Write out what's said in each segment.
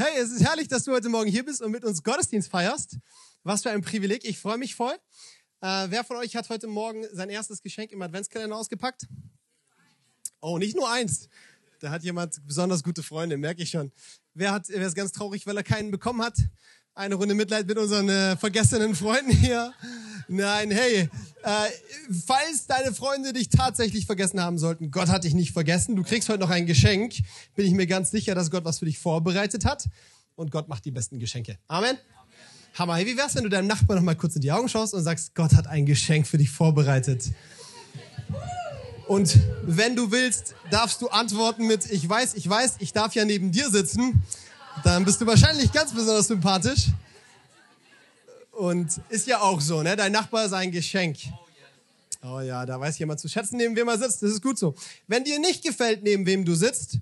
Hey, es ist herrlich, dass du heute Morgen hier bist und mit uns Gottesdienst feierst. Was für ein Privileg. Ich freue mich voll. Äh, wer von euch hat heute Morgen sein erstes Geschenk im Adventskalender ausgepackt? Oh, nicht nur eins. Da hat jemand besonders gute Freunde, merke ich schon. Wer, hat, wer ist ganz traurig, weil er keinen bekommen hat? Eine Runde Mitleid mit unseren äh, vergessenen Freunden hier. Nein, hey, äh, falls deine Freunde dich tatsächlich vergessen haben sollten, Gott hat dich nicht vergessen. Du kriegst heute noch ein Geschenk. Bin ich mir ganz sicher, dass Gott was für dich vorbereitet hat. Und Gott macht die besten Geschenke. Amen. Hammer. Hey, wie wär's, wenn du deinem Nachbarn noch mal kurz in die Augen schaust und sagst, Gott hat ein Geschenk für dich vorbereitet. Und wenn du willst, darfst du antworten mit, ich weiß, ich weiß, ich darf ja neben dir sitzen. Dann bist du wahrscheinlich ganz besonders sympathisch. Und ist ja auch so, ne? Dein Nachbar ist ein Geschenk. Oh ja, da weiß jemand zu schätzen, neben wem er sitzt. Das ist gut so. Wenn dir nicht gefällt, neben wem du sitzt,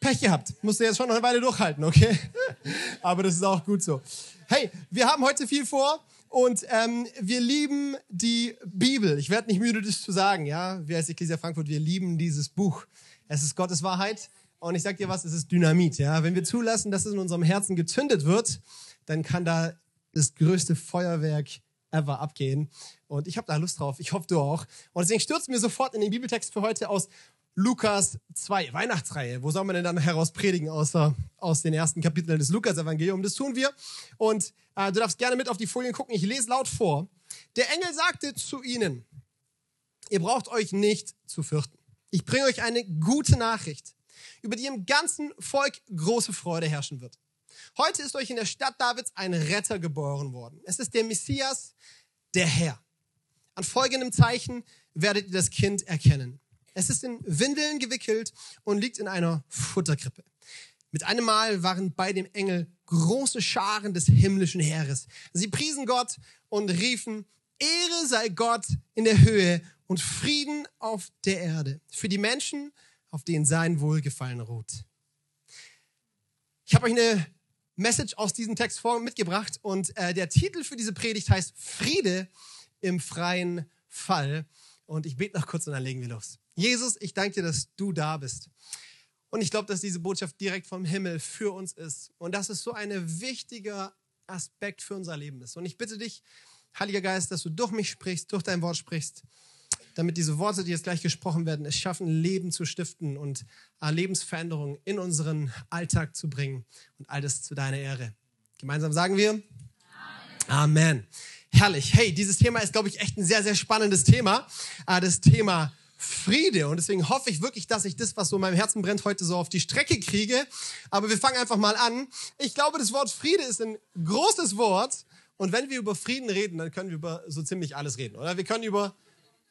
Pech gehabt. Musst du jetzt schon noch eine Weile durchhalten, okay? Aber das ist auch gut so. Hey, wir haben heute viel vor und ähm, wir lieben die Bibel. Ich werde nicht müde, das zu sagen, ja? Wir als Ecclesia Frankfurt, wir lieben dieses Buch. Es ist Gottes Wahrheit und ich sag dir was, es ist Dynamit, ja? Wenn wir zulassen, dass es in unserem Herzen gezündet wird, dann kann da das größte Feuerwerk ever abgehen. Und ich habe da Lust drauf. Ich hoffe, du auch. Und deswegen stürzen wir sofort in den Bibeltext für heute aus Lukas 2, Weihnachtsreihe. Wo soll man denn dann heraus predigen, außer aus den ersten Kapiteln des Lukas-Evangeliums? Das tun wir. Und äh, du darfst gerne mit auf die Folien gucken. Ich lese laut vor. Der Engel sagte zu ihnen, ihr braucht euch nicht zu fürchten. Ich bringe euch eine gute Nachricht, über die im ganzen Volk große Freude herrschen wird. Heute ist euch in der Stadt Davids ein Retter geboren worden. Es ist der Messias, der Herr. An folgendem Zeichen werdet ihr das Kind erkennen. Es ist in Windeln gewickelt und liegt in einer Futterkrippe. Mit einem Mal waren bei dem Engel große Scharen des himmlischen Heeres. Sie priesen Gott und riefen, Ehre sei Gott in der Höhe und Frieden auf der Erde für die Menschen, auf denen sein Wohlgefallen ruht. Ich habe euch eine Message aus diesem Text vor mitgebracht und äh, der Titel für diese Predigt heißt Friede im freien Fall. Und ich bete noch kurz und dann legen wir los. Jesus, ich danke dir, dass du da bist. Und ich glaube, dass diese Botschaft direkt vom Himmel für uns ist. Und dass es so ein wichtiger Aspekt für unser Leben ist. Und ich bitte dich, Heiliger Geist, dass du durch mich sprichst, durch dein Wort sprichst, damit diese Worte, die jetzt gleich gesprochen werden, es schaffen, Leben zu stiften und äh, Lebensveränderungen in unseren Alltag zu bringen. Und all das zu deiner Ehre. Gemeinsam sagen wir Amen. Amen. Herrlich. Hey, dieses Thema ist, glaube ich, echt ein sehr, sehr spannendes Thema. Äh, das Thema Friede. Und deswegen hoffe ich wirklich, dass ich das, was so in meinem Herzen brennt, heute so auf die Strecke kriege. Aber wir fangen einfach mal an. Ich glaube, das Wort Friede ist ein großes Wort. Und wenn wir über Frieden reden, dann können wir über so ziemlich alles reden, oder? Wir können über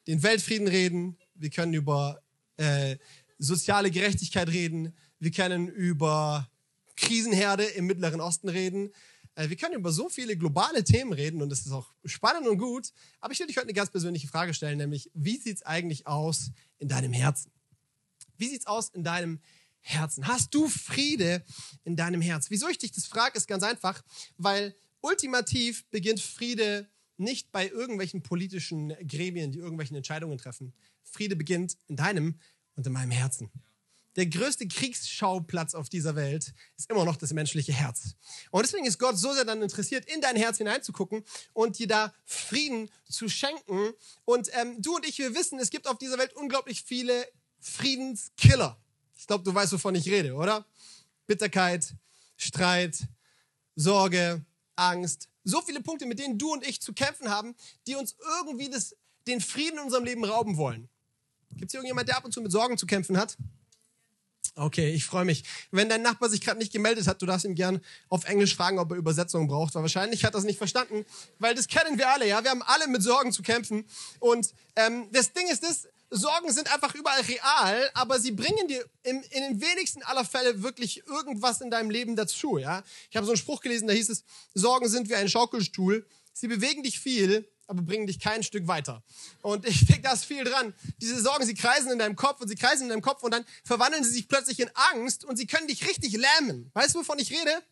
den Weltfrieden reden. Wir können über äh, soziale Gerechtigkeit reden. Wir können über Krisenherde im Mittleren Osten reden. Äh, wir können über so viele globale Themen reden und das ist auch spannend und gut. Aber ich will dich heute eine ganz persönliche Frage stellen, nämlich, wie sieht es eigentlich aus in deinem Herzen? Wie sieht es aus in deinem Herzen? Hast du Friede in deinem Herz? Wieso ich dich das frage, ist ganz einfach, weil ultimativ beginnt Friede nicht bei irgendwelchen politischen Gremien, die irgendwelche Entscheidungen treffen. Friede beginnt in deinem und in meinem Herzen der größte Kriegsschauplatz auf dieser Welt ist immer noch das menschliche Herz. Und deswegen ist Gott so sehr dann interessiert, in dein Herz hineinzugucken und dir da Frieden zu schenken. Und ähm, du und ich, wir wissen, es gibt auf dieser Welt unglaublich viele Friedenskiller. Ich glaube, du weißt, wovon ich rede, oder? Bitterkeit, Streit, Sorge, Angst. So viele Punkte, mit denen du und ich zu kämpfen haben, die uns irgendwie das, den Frieden in unserem Leben rauben wollen. Gibt es irgendjemand, der ab und zu mit Sorgen zu kämpfen hat? Okay, ich freue mich. Wenn dein Nachbar sich gerade nicht gemeldet hat, du darfst ihn gern auf Englisch fragen, ob er Übersetzung braucht, weil wahrscheinlich hat er es nicht verstanden, weil das kennen wir alle, ja. Wir haben alle mit Sorgen zu kämpfen. Und ähm, das Ding ist das, Sorgen sind einfach überall real, aber sie bringen dir in, in den wenigsten aller Fälle wirklich irgendwas in deinem Leben dazu, ja. Ich habe so einen Spruch gelesen, da hieß es, Sorgen sind wie ein Schaukelstuhl. Sie bewegen dich viel, aber bringen dich kein Stück weiter. Und ich denke, da ist viel dran. Diese Sorgen, sie kreisen in deinem Kopf und sie kreisen in deinem Kopf und dann verwandeln sie sich plötzlich in Angst und sie können dich richtig lähmen. Weißt du, wovon ich rede?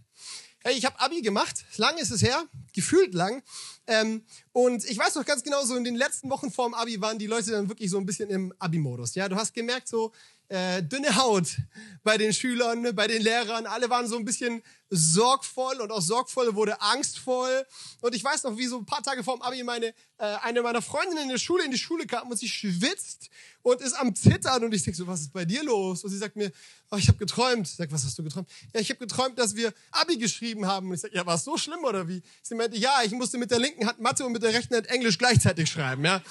Hey, ich habe Abi gemacht. Lang ist es her, gefühlt lang. Ähm, und ich weiß noch ganz genau, so in den letzten Wochen vorm Abi waren die Leute dann wirklich so ein bisschen im Abi-Modus. Ja, du hast gemerkt, so äh, dünne Haut bei den Schülern, bei den Lehrern. Alle waren so ein bisschen sorgvoll und aus sorgvoll wurde angstvoll. Und ich weiß noch, wie so ein paar Tage vor dem Abi meine, äh, eine meiner Freundinnen in der Schule in die Schule kam und sie schwitzt und ist am Zittern. Und ich denke so, was ist bei dir los? Und sie sagt mir, oh, ich habe geträumt. Ich sag, was hast du geträumt? Ja, ich habe geträumt, dass wir Abi geschrieben haben. Und ich sag, ja, war es so schlimm oder wie? Sie meinte, ja, ich musste mit der linken Hand Mathe und mit der rechten Hand Englisch gleichzeitig schreiben. Ja.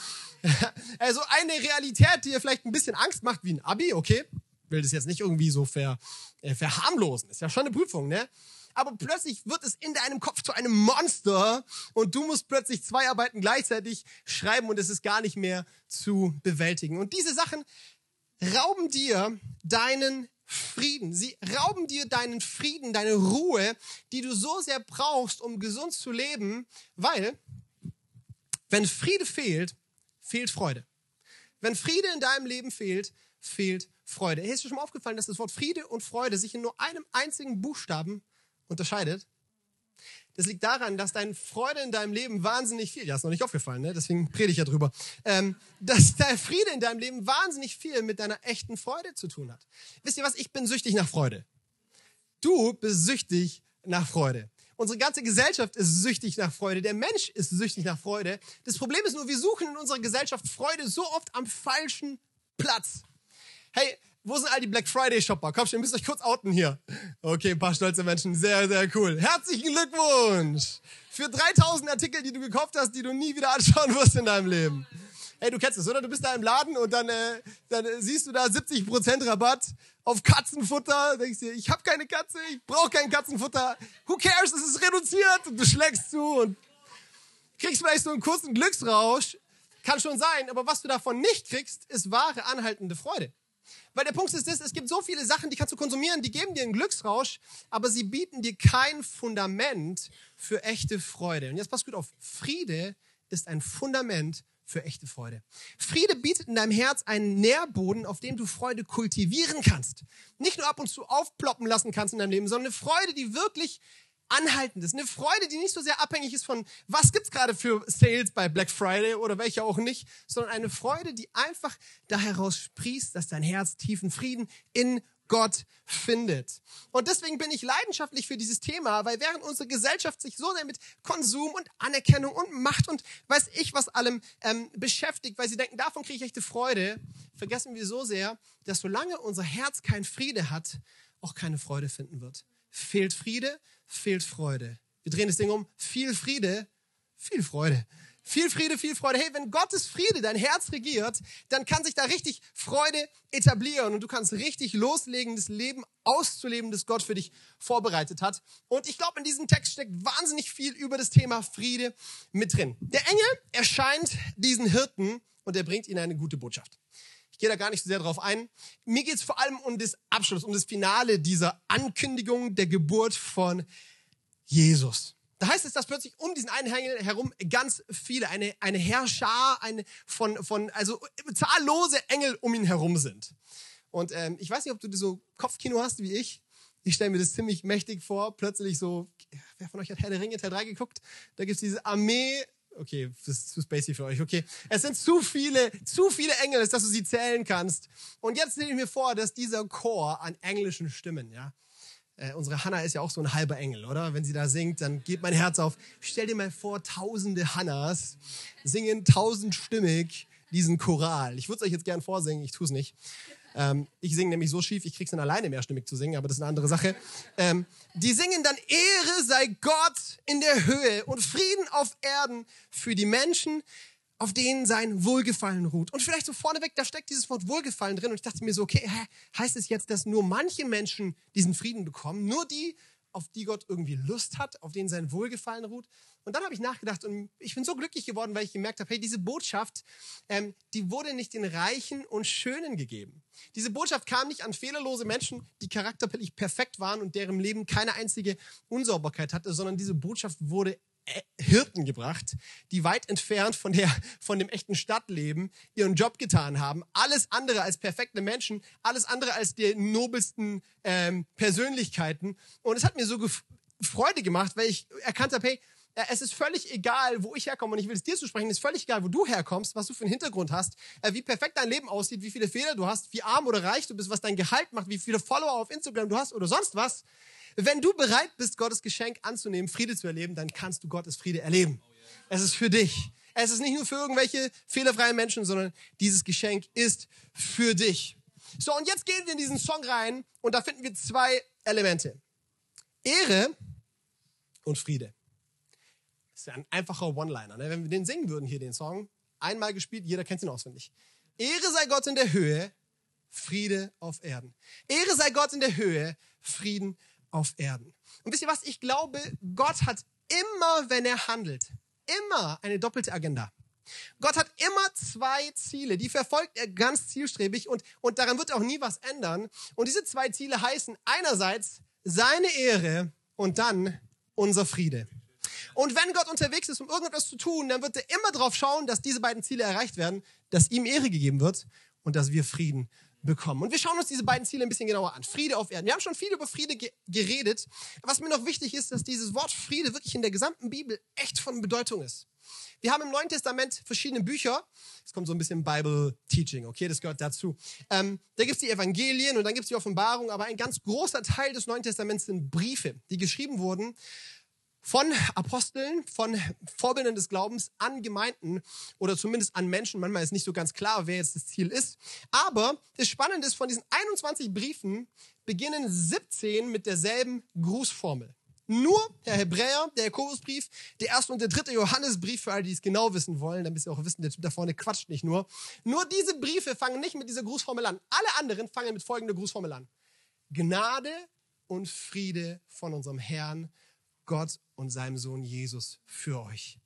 Also eine Realität, die ihr vielleicht ein bisschen Angst macht, wie ein Abi, okay? Will das jetzt nicht irgendwie so ver, äh, verharmlosen. Ist ja schon eine Prüfung, ne? Aber plötzlich wird es in deinem Kopf zu einem Monster und du musst plötzlich zwei Arbeiten gleichzeitig schreiben und es ist gar nicht mehr zu bewältigen. Und diese Sachen rauben dir deinen Frieden. Sie rauben dir deinen Frieden, deine Ruhe, die du so sehr brauchst, um gesund zu leben, weil wenn Friede fehlt, fehlt Freude. Wenn Friede in deinem Leben fehlt, fehlt Freude. Hey, ist dir schon mal aufgefallen, dass das Wort Friede und Freude sich in nur einem einzigen Buchstaben unterscheidet? Das liegt daran, dass deine Freude in deinem Leben wahnsinnig viel, ja, ist noch nicht aufgefallen, ne? deswegen predige ich ja drüber, ähm, dass der Friede in deinem Leben wahnsinnig viel mit deiner echten Freude zu tun hat. Wisst ihr was? Ich bin süchtig nach Freude. Du bist süchtig nach Freude. Unsere ganze Gesellschaft ist süchtig nach Freude. Der Mensch ist süchtig nach Freude. Das Problem ist nur, wir suchen in unserer Gesellschaft Freude so oft am falschen Platz. Hey, wo sind all die Black Friday Shopper? Komm schon, ihr müsst euch kurz outen hier. Okay, ein paar stolze Menschen. Sehr, sehr cool. Herzlichen Glückwunsch für 3000 Artikel, die du gekauft hast, die du nie wieder anschauen wirst in deinem Leben. Hey, du kennst es, oder? Du bist da im Laden und dann, äh, dann siehst du da 70% Rabatt auf Katzenfutter. Denkst dir, ich habe keine Katze, ich brauche kein Katzenfutter. Who cares? Es ist reduziert und du schlägst zu und kriegst vielleicht so einen kurzen Glücksrausch. Kann schon sein, aber was du davon nicht kriegst, ist wahre anhaltende Freude. Weil der Punkt ist es gibt so viele Sachen, die kannst du konsumieren, die geben dir einen Glücksrausch, aber sie bieten dir kein Fundament für echte Freude. Und jetzt pass gut auf, Friede ist ein Fundament für echte Freude. Friede bietet in deinem Herz einen Nährboden, auf dem du Freude kultivieren kannst. Nicht nur ab und zu aufploppen lassen kannst in deinem Leben, sondern eine Freude, die wirklich anhaltend ist. Eine Freude, die nicht so sehr abhängig ist von, was gibt's gerade für Sales bei Black Friday oder welche auch nicht, sondern eine Freude, die einfach da heraus sprießt, dass dein Herz tiefen Frieden in Gott findet. Und deswegen bin ich leidenschaftlich für dieses Thema, weil während unsere Gesellschaft sich so sehr mit Konsum und Anerkennung und Macht und weiß ich was allem ähm, beschäftigt, weil sie denken, davon kriege ich echte Freude, vergessen wir so sehr, dass solange unser Herz kein Friede hat, auch keine Freude finden wird. Fehlt Friede, fehlt Freude. Wir drehen das Ding um. Viel Friede, viel Freude. Viel Friede, viel Freude. Hey, wenn Gottes Friede dein Herz regiert, dann kann sich da richtig Freude etablieren und du kannst richtig loslegen, das Leben auszuleben, das Gott für dich vorbereitet hat. Und ich glaube, in diesem Text steckt wahnsinnig viel über das Thema Friede mit drin. Der Engel erscheint diesen Hirten und er bringt ihnen eine gute Botschaft. Ich gehe da gar nicht so sehr drauf ein. Mir geht es vor allem um das Abschluss, um das Finale dieser Ankündigung der Geburt von Jesus. Da heißt es, dass plötzlich um diesen einen Engel herum ganz viele, eine, eine Herrschar eine von, von, also zahllose Engel um ihn herum sind. Und ähm, ich weiß nicht, ob du so Kopfkino hast wie ich. Ich stelle mir das ziemlich mächtig vor. Plötzlich so, wer von euch hat Herr der Ringe Teil 3 geguckt? Da gibt's diese Armee okay, das ist zu spacey für euch, okay. Es sind zu viele, zu viele Engel, dass du sie zählen kannst. Und jetzt stelle ich mir vor, dass dieser Chor an englischen Stimmen, ja, äh, unsere Hannah ist ja auch so ein halber Engel, oder? Wenn sie da singt, dann geht mein Herz auf. Stell dir mal vor, tausende Hannahs singen tausendstimmig diesen Choral. Ich würde es euch jetzt gern vorsingen, ich tue es nicht. Ähm, ich singe nämlich so schief, ich krieg's dann alleine mehrstimmig zu singen, aber das ist eine andere Sache. Ähm, die singen dann Ehre sei Gott in der Höhe und Frieden auf Erden für die Menschen, auf denen sein Wohlgefallen ruht. Und vielleicht so vorneweg, da steckt dieses Wort Wohlgefallen drin. Und ich dachte mir so, okay, hä, heißt es jetzt, dass nur manche Menschen diesen Frieden bekommen? Nur die, auf die Gott irgendwie Lust hat, auf denen sein Wohlgefallen ruht? Und dann habe ich nachgedacht und ich bin so glücklich geworden, weil ich gemerkt habe, hey, diese Botschaft, ähm, die wurde nicht den Reichen und Schönen gegeben. Diese Botschaft kam nicht an fehlerlose Menschen, die charakterlich perfekt waren und deren Leben keine einzige Unsauberkeit hatte, sondern diese Botschaft wurde Hirten gebracht, die weit entfernt von, der, von dem echten Stadtleben ihren Job getan haben. Alles andere als perfekte Menschen, alles andere als die nobelsten ähm, Persönlichkeiten. Und es hat mir so Freude gemacht, weil ich erkannt habe, hey, äh, es ist völlig egal, wo ich herkomme und ich will es dir zu sprechen, es ist völlig egal, wo du herkommst, was du für einen Hintergrund hast, äh, wie perfekt dein Leben aussieht, wie viele Fehler du hast, wie arm oder reich du bist, was dein Gehalt macht, wie viele Follower auf Instagram du hast oder sonst was. Wenn du bereit bist, Gottes Geschenk anzunehmen, Friede zu erleben, dann kannst du Gottes Friede erleben. Es ist für dich. Es ist nicht nur für irgendwelche fehlerfreien Menschen, sondern dieses Geschenk ist für dich. So, und jetzt gehen wir in diesen Song rein und da finden wir zwei Elemente. Ehre und Friede. Das ist ja ein einfacher One-Liner. Ne? Wenn wir den singen würden hier, den Song, einmal gespielt, jeder kennt ihn auswendig. Ehre sei Gott in der Höhe, Friede auf Erden. Ehre sei Gott in der Höhe, Frieden auf Erden. Und wisst ihr was? Ich glaube, Gott hat immer, wenn er handelt, immer eine doppelte Agenda. Gott hat immer zwei Ziele, die verfolgt er ganz zielstrebig und, und daran wird auch nie was ändern. Und diese zwei Ziele heißen einerseits seine Ehre und dann unser Friede. Und wenn Gott unterwegs ist, um irgendetwas zu tun, dann wird er immer darauf schauen, dass diese beiden Ziele erreicht werden, dass ihm Ehre gegeben wird und dass wir Frieden bekommen. Und wir schauen uns diese beiden Ziele ein bisschen genauer an. Friede auf Erden. Wir haben schon viel über Friede ge geredet. Was mir noch wichtig ist, dass dieses Wort Friede wirklich in der gesamten Bibel echt von Bedeutung ist. Wir haben im Neuen Testament verschiedene Bücher. Es kommt so ein bisschen Bible Teaching, okay, das gehört dazu. Ähm, da gibt es die Evangelien und dann gibt es die Offenbarung, aber ein ganz großer Teil des Neuen Testaments sind Briefe, die geschrieben wurden von Aposteln, von Vorbildern des Glaubens an Gemeinden oder zumindest an Menschen. Manchmal ist nicht so ganz klar, wer jetzt das Ziel ist. Aber das Spannende ist, von diesen 21 Briefen beginnen 17 mit derselben Grußformel. Nur der Hebräer, der Jakobusbrief, der erste und der dritte Johannesbrief, für alle, die es genau wissen wollen, damit sie auch wissen, der Typ da vorne quatscht nicht nur. Nur diese Briefe fangen nicht mit dieser Grußformel an. Alle anderen fangen mit folgender Grußformel an. Gnade und Friede von unserem Herrn, Gott und seinem Sohn Jesus für euch.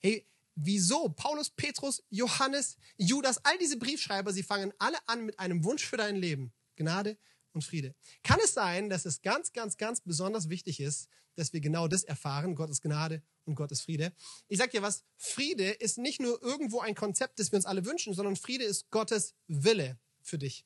Hey, wieso? Paulus, Petrus, Johannes, Judas, all diese Briefschreiber, sie fangen alle an mit einem Wunsch für dein Leben. Gnade und Friede. Kann es sein, dass es ganz, ganz, ganz besonders wichtig ist, dass wir genau das erfahren, Gottes Gnade und Gottes Friede? Ich sag dir was, Friede ist nicht nur irgendwo ein Konzept, das wir uns alle wünschen, sondern Friede ist Gottes Wille für dich.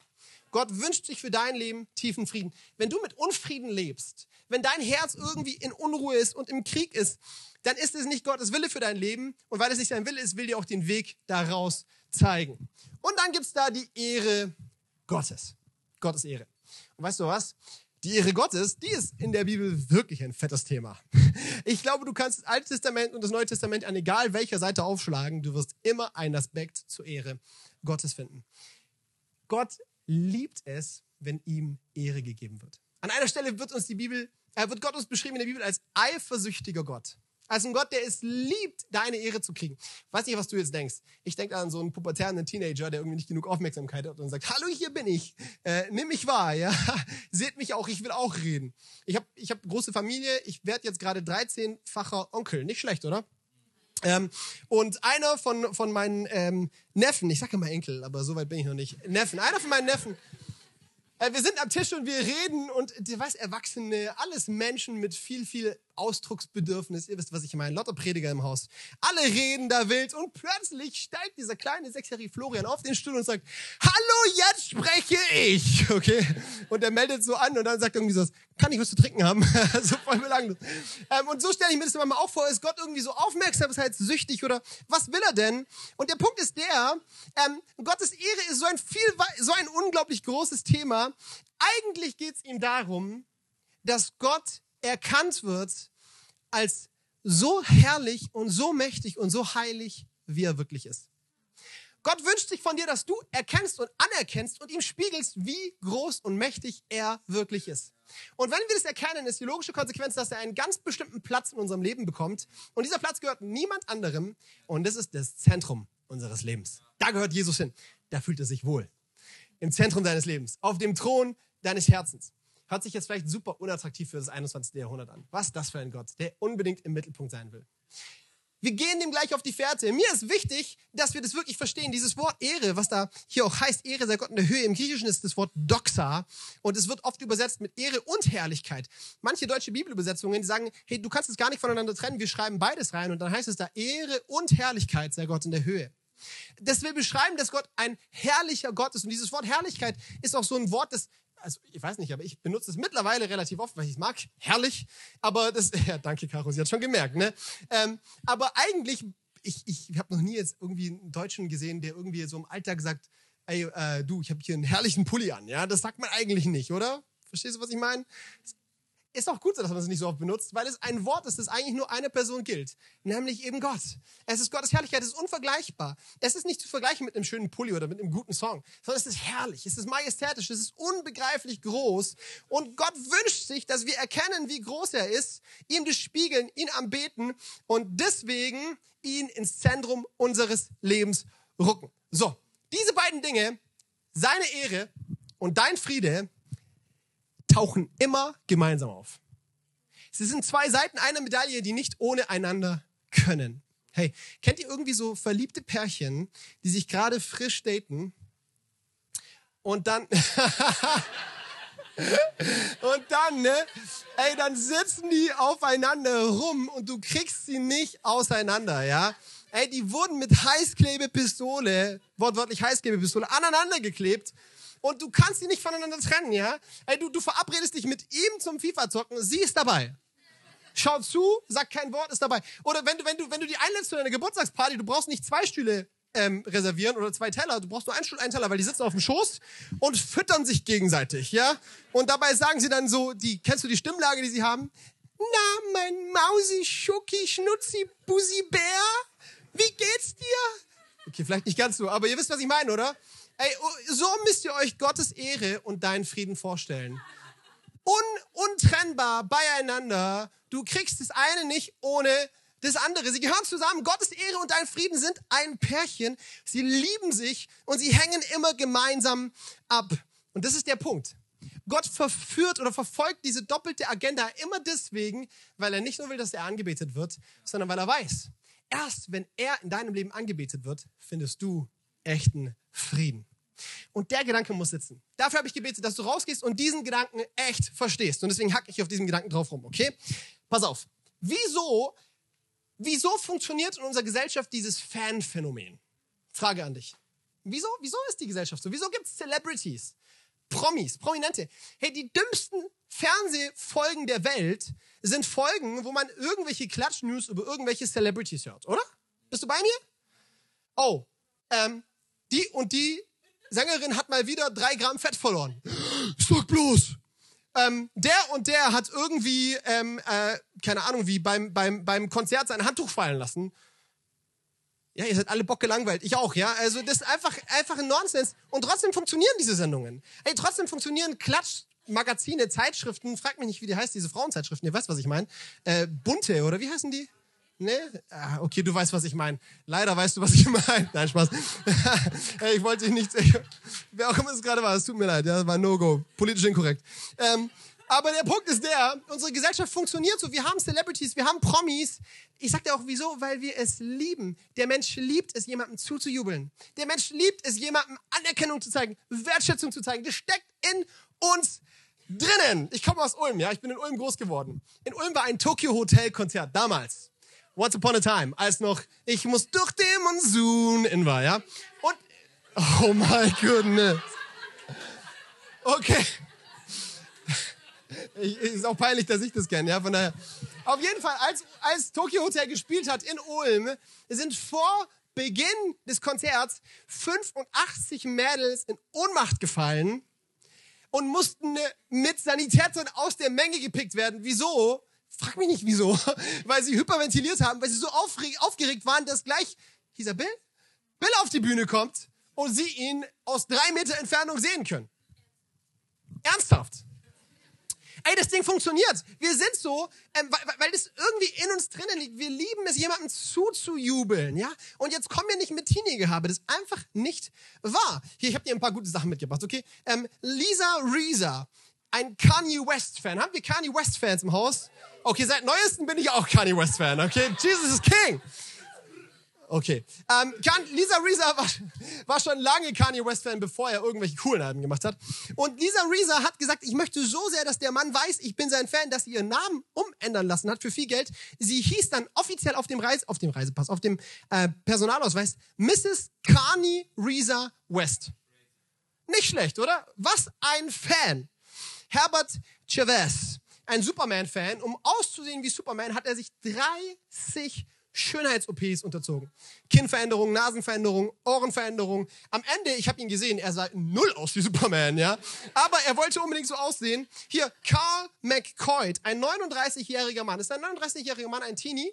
Gott wünscht sich für dein Leben tiefen Frieden. Wenn du mit Unfrieden lebst, wenn dein Herz irgendwie in Unruhe ist und im Krieg ist, dann ist es nicht Gottes Wille für dein Leben. Und weil es nicht sein Wille ist, will dir auch den Weg daraus zeigen. Und dann gibt's da die Ehre Gottes. Gottes Ehre. Und weißt du was? Die Ehre Gottes, die ist in der Bibel wirklich ein fettes Thema. Ich glaube, du kannst das Alte Testament und das Neue Testament an egal welcher Seite aufschlagen. Du wirst immer einen Aspekt zur Ehre Gottes finden. Gott liebt es, wenn ihm Ehre gegeben wird. An einer Stelle wird uns die Bibel, äh, wird Gott uns beschrieben in der Bibel als eifersüchtiger Gott. Als ein Gott, der es liebt, deine Ehre zu kriegen. Weiß nicht, was du jetzt denkst. Ich denke an so einen pubertären Teenager, der irgendwie nicht genug Aufmerksamkeit hat und sagt, hallo, hier bin ich. Äh, nimm mich wahr, ja. Seht mich auch, ich will auch reden. Ich habe ich hab große Familie, ich werde jetzt gerade 13-facher Onkel. Nicht schlecht, oder? Ähm, und einer von, von meinen ähm, Neffen, ich sage immer Enkel, aber so weit bin ich noch nicht, Neffen, einer von meinen Neffen, äh, wir sind am Tisch und wir reden und du weißt, Erwachsene, alles Menschen mit viel, viel Ausdrucksbedürfnis. Ihr wisst, was ich meine. Lotter Prediger im Haus. Alle reden da wild und plötzlich steigt dieser kleine sechsjährige Florian auf den Stuhl und sagt, hallo, jetzt spreche ich. Okay. Und er meldet so an und dann sagt irgendwie so, kann ich was zu trinken haben? so voll belanglos. Ähm, und so stelle ich mir das immer auch vor, ist Gott irgendwie so aufmerksamkeitssüchtig oder was will er denn? Und der Punkt ist der, ähm, Gottes Ehre ist so ein viel, so ein unglaublich großes Thema. Eigentlich geht es ihm darum, dass Gott erkannt wird als so herrlich und so mächtig und so heilig, wie er wirklich ist. Gott wünscht sich von dir, dass du erkennst und anerkennst und ihm spiegelst, wie groß und mächtig er wirklich ist. Und wenn wir das erkennen, ist die logische Konsequenz, dass er einen ganz bestimmten Platz in unserem Leben bekommt. Und dieser Platz gehört niemand anderem. Und das ist das Zentrum unseres Lebens. Da gehört Jesus hin. Da fühlt er sich wohl. Im Zentrum deines Lebens. Auf dem Thron deines Herzens. Hört sich jetzt vielleicht super unattraktiv für das 21. Jahrhundert an. Was ist das für ein Gott, der unbedingt im Mittelpunkt sein will? Wir gehen dem gleich auf die Fährte. Mir ist wichtig, dass wir das wirklich verstehen. Dieses Wort Ehre, was da hier auch heißt, Ehre sei Gott in der Höhe, im Griechischen ist das Wort Doxa und es wird oft übersetzt mit Ehre und Herrlichkeit. Manche deutsche Bibelübersetzungen, die sagen, hey, du kannst es gar nicht voneinander trennen, wir schreiben beides rein und dann heißt es da Ehre und Herrlichkeit sei Gott in der Höhe. Das will beschreiben, dass Gott ein herrlicher Gott ist und dieses Wort Herrlichkeit ist auch so ein Wort, das also ich weiß nicht, aber ich benutze es mittlerweile relativ oft, weil ich es mag. Herrlich. Aber das, ja, danke, Caro, sie hat schon gemerkt, ne? Ähm, aber eigentlich, ich, ich habe noch nie jetzt irgendwie einen Deutschen gesehen, der irgendwie so im Alltag sagt, ey, äh, du, ich habe hier einen herrlichen Pulli an. Ja, das sagt man eigentlich nicht, oder? Verstehst du, was ich meine? Ist auch gut so, dass man es nicht so oft benutzt, weil es ein Wort ist, das eigentlich nur eine Person gilt, nämlich eben Gott. Es ist Gottes Herrlichkeit, es ist unvergleichbar. Es ist nicht zu vergleichen mit einem schönen Pulli oder mit einem guten Song, sondern es ist herrlich, es ist majestätisch, es ist unbegreiflich groß und Gott wünscht sich, dass wir erkennen, wie groß er ist, ihm das spiegeln, ihn anbeten und deswegen ihn ins Zentrum unseres Lebens rücken. So, diese beiden Dinge, seine Ehre und dein Friede, tauchen immer gemeinsam auf. Sie sind zwei Seiten einer Medaille, die nicht ohne einander können. Hey, kennt ihr irgendwie so verliebte Pärchen, die sich gerade frisch daten und dann und dann, ne, ey, dann sitzen die aufeinander rum und du kriegst sie nicht auseinander, ja? Ey, die wurden mit Heißklebepistole, wortwörtlich Heißklebepistole, aneinander geklebt und du kannst sie nicht voneinander trennen, ja? Ey, du, du verabredest dich mit ihm zum FIFA-Zocken, sie ist dabei. Schaut zu, sagt kein Wort, ist dabei. Oder wenn du, wenn du, wenn du die einlädst zu deiner Geburtstagsparty, du brauchst nicht zwei Stühle ähm, reservieren oder zwei Teller, du brauchst nur einen Stuhl, einen Teller, weil die sitzen auf dem Schoß und füttern sich gegenseitig, ja? Und dabei sagen sie dann so, die, kennst du die Stimmlage, die sie haben? Na, mein Mausi, Schucki, Schnutzi, Busi, Bär, wie geht's dir? Okay, vielleicht nicht ganz so, aber ihr wisst, was ich meine, oder? Ey, oh, so müsst ihr euch Gottes Ehre und deinen Frieden vorstellen. Un untrennbar beieinander. Du kriegst das eine nicht ohne das andere. Sie gehören zusammen. Gottes Ehre und dein Frieden sind ein Pärchen. Sie lieben sich und sie hängen immer gemeinsam ab. Und das ist der Punkt. Gott verführt oder verfolgt diese doppelte Agenda immer deswegen, weil er nicht nur will, dass er angebetet wird, sondern weil er weiß, erst wenn er in deinem Leben angebetet wird, findest du echten Frieden. Und der Gedanke muss sitzen. Dafür habe ich gebetet, dass du rausgehst und diesen Gedanken echt verstehst. Und deswegen hacke ich auf diesen Gedanken drauf rum, okay? Pass auf. Wieso, wieso funktioniert in unserer Gesellschaft dieses Fan-Phänomen? Frage an dich. Wieso, wieso ist die Gesellschaft so? Wieso gibt es Celebrities, Promis, Prominente? Hey, die dümmsten Fernsehfolgen der Welt sind Folgen, wo man irgendwelche Klatsch-News über irgendwelche Celebrities hört, oder? Bist du bei mir? Oh, ähm, die und die Sängerin hat mal wieder drei Gramm Fett verloren. Sag bloß. Ähm, der und der hat irgendwie, ähm, äh, keine Ahnung, wie beim, beim, beim Konzert sein Handtuch fallen lassen. Ja, ihr seid alle Bock gelangweilt. Ich auch, ja. Also das ist einfach, einfach ein Nonsens. Und trotzdem funktionieren diese Sendungen. Ey, trotzdem funktionieren Klatsch, Magazine, Zeitschriften, frag mich nicht, wie die heißt, diese Frauenzeitschriften, ihr weißt, was ich meine. Äh, bunte, oder wie heißen die? Nee? Ah, okay, du weißt, was ich meine. Leider weißt du, was ich meine. Nein, Spaß. ich wollte dich nicht. wer auch immer es gerade war, es tut mir leid. Das war No-Go. Politisch inkorrekt. Ähm, aber der Punkt ist der, unsere Gesellschaft funktioniert so. Wir haben Celebrities, wir haben Promis. Ich sag dir auch wieso, weil wir es lieben. Der Mensch liebt es, jemandem zuzujubeln. Der Mensch liebt es, jemandem Anerkennung zu zeigen, Wertschätzung zu zeigen. Das steckt in uns drinnen. Ich komme aus Ulm, ja. Ich bin in Ulm groß geworden. In Ulm war ein Tokyo Hotel Konzert damals. Once Upon a Time, als noch ich muss durch den Monsun in war, ja? Und, oh my goodness. Okay. Ich, ist auch peinlich, dass ich das kenne, ja, von daher. Auf jeden Fall, als, als Tokyo Hotel gespielt hat in Ulm, sind vor Beginn des Konzerts 85 Mädels in Ohnmacht gefallen und mussten mit Sanitätern aus der Menge gepickt werden. Wieso? Frag mich nicht wieso, weil sie hyperventiliert haben, weil sie so aufgeregt waren, dass gleich, hieß er Bill? Bill auf die Bühne kommt und sie ihn aus drei Meter Entfernung sehen können. Ernsthaft. Ey, das Ding funktioniert. Wir sind so, ähm, weil, weil das irgendwie in uns drinnen liegt. Wir lieben es, jemandem zuzujubeln, ja? Und jetzt kommen wir nicht mit Teenie-Gehabe. Das ist einfach nicht wahr. Hier, ich habe dir ein paar gute Sachen mitgebracht, okay? Ähm, Lisa Reeser, ein Kanye West-Fan. Haben wir Kanye West-Fans im Haus? Okay, seit neuestem bin ich auch Kanye West-Fan, okay? Jesus is King. Okay. Ähm, Lisa Reeser war, war schon lange Kanye West-Fan, bevor er irgendwelche coolen Alben gemacht hat. Und Lisa Reeser hat gesagt, ich möchte so sehr, dass der Mann weiß, ich bin sein Fan, dass sie ihren Namen umändern lassen hat für viel Geld. Sie hieß dann offiziell auf dem Reise, auf dem Reisepass, auf dem äh, Personalausweis Mrs. Kanye Reeser West. Nicht schlecht, oder? Was ein Fan. Herbert Chavez, ein Superman-Fan. Um auszusehen wie Superman, hat er sich 30 Schönheits-OPs unterzogen. Kinnveränderung, Nasenveränderung, Ohrenveränderung. Am Ende, ich habe ihn gesehen, er sah null aus wie Superman, ja. Aber er wollte unbedingt so aussehen. Hier, Carl McCoy, ein 39-jähriger Mann. Ist ein 39-jähriger Mann ein Teenie?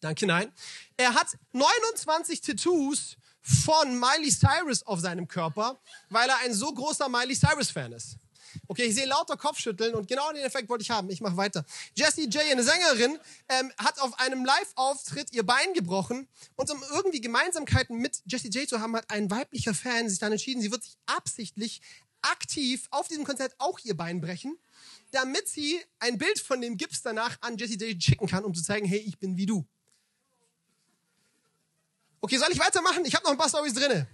Danke, nein. Er hat 29 Tattoos von Miley Cyrus auf seinem Körper, weil er ein so großer Miley Cyrus-Fan ist. Okay, ich sehe lauter Kopfschütteln und genau den Effekt wollte ich haben. Ich mache weiter. Jessie J, eine Sängerin, ähm, hat auf einem Live-Auftritt ihr Bein gebrochen und um irgendwie Gemeinsamkeiten mit Jessie J zu haben, hat ein weiblicher Fan sich dann entschieden, sie wird sich absichtlich aktiv auf diesem Konzert auch ihr Bein brechen, damit sie ein Bild von dem Gips danach an Jessie J schicken kann, um zu zeigen, hey, ich bin wie du. Okay, soll ich weitermachen? Ich habe noch ein paar Storys drinne.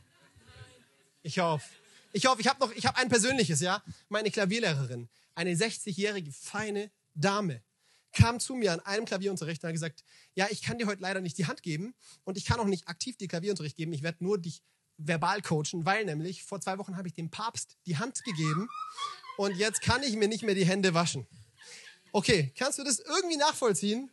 Ich hoffe. Ich hoffe, ich habe noch, ich habe ein persönliches, ja. Meine Klavierlehrerin, eine 60-jährige feine Dame, kam zu mir an einem Klavierunterricht und hat gesagt, ja, ich kann dir heute leider nicht die Hand geben und ich kann auch nicht aktiv dir Klavierunterricht geben. Ich werde nur dich verbal coachen, weil nämlich vor zwei Wochen habe ich dem Papst die Hand gegeben und jetzt kann ich mir nicht mehr die Hände waschen. Okay, kannst du das irgendwie nachvollziehen?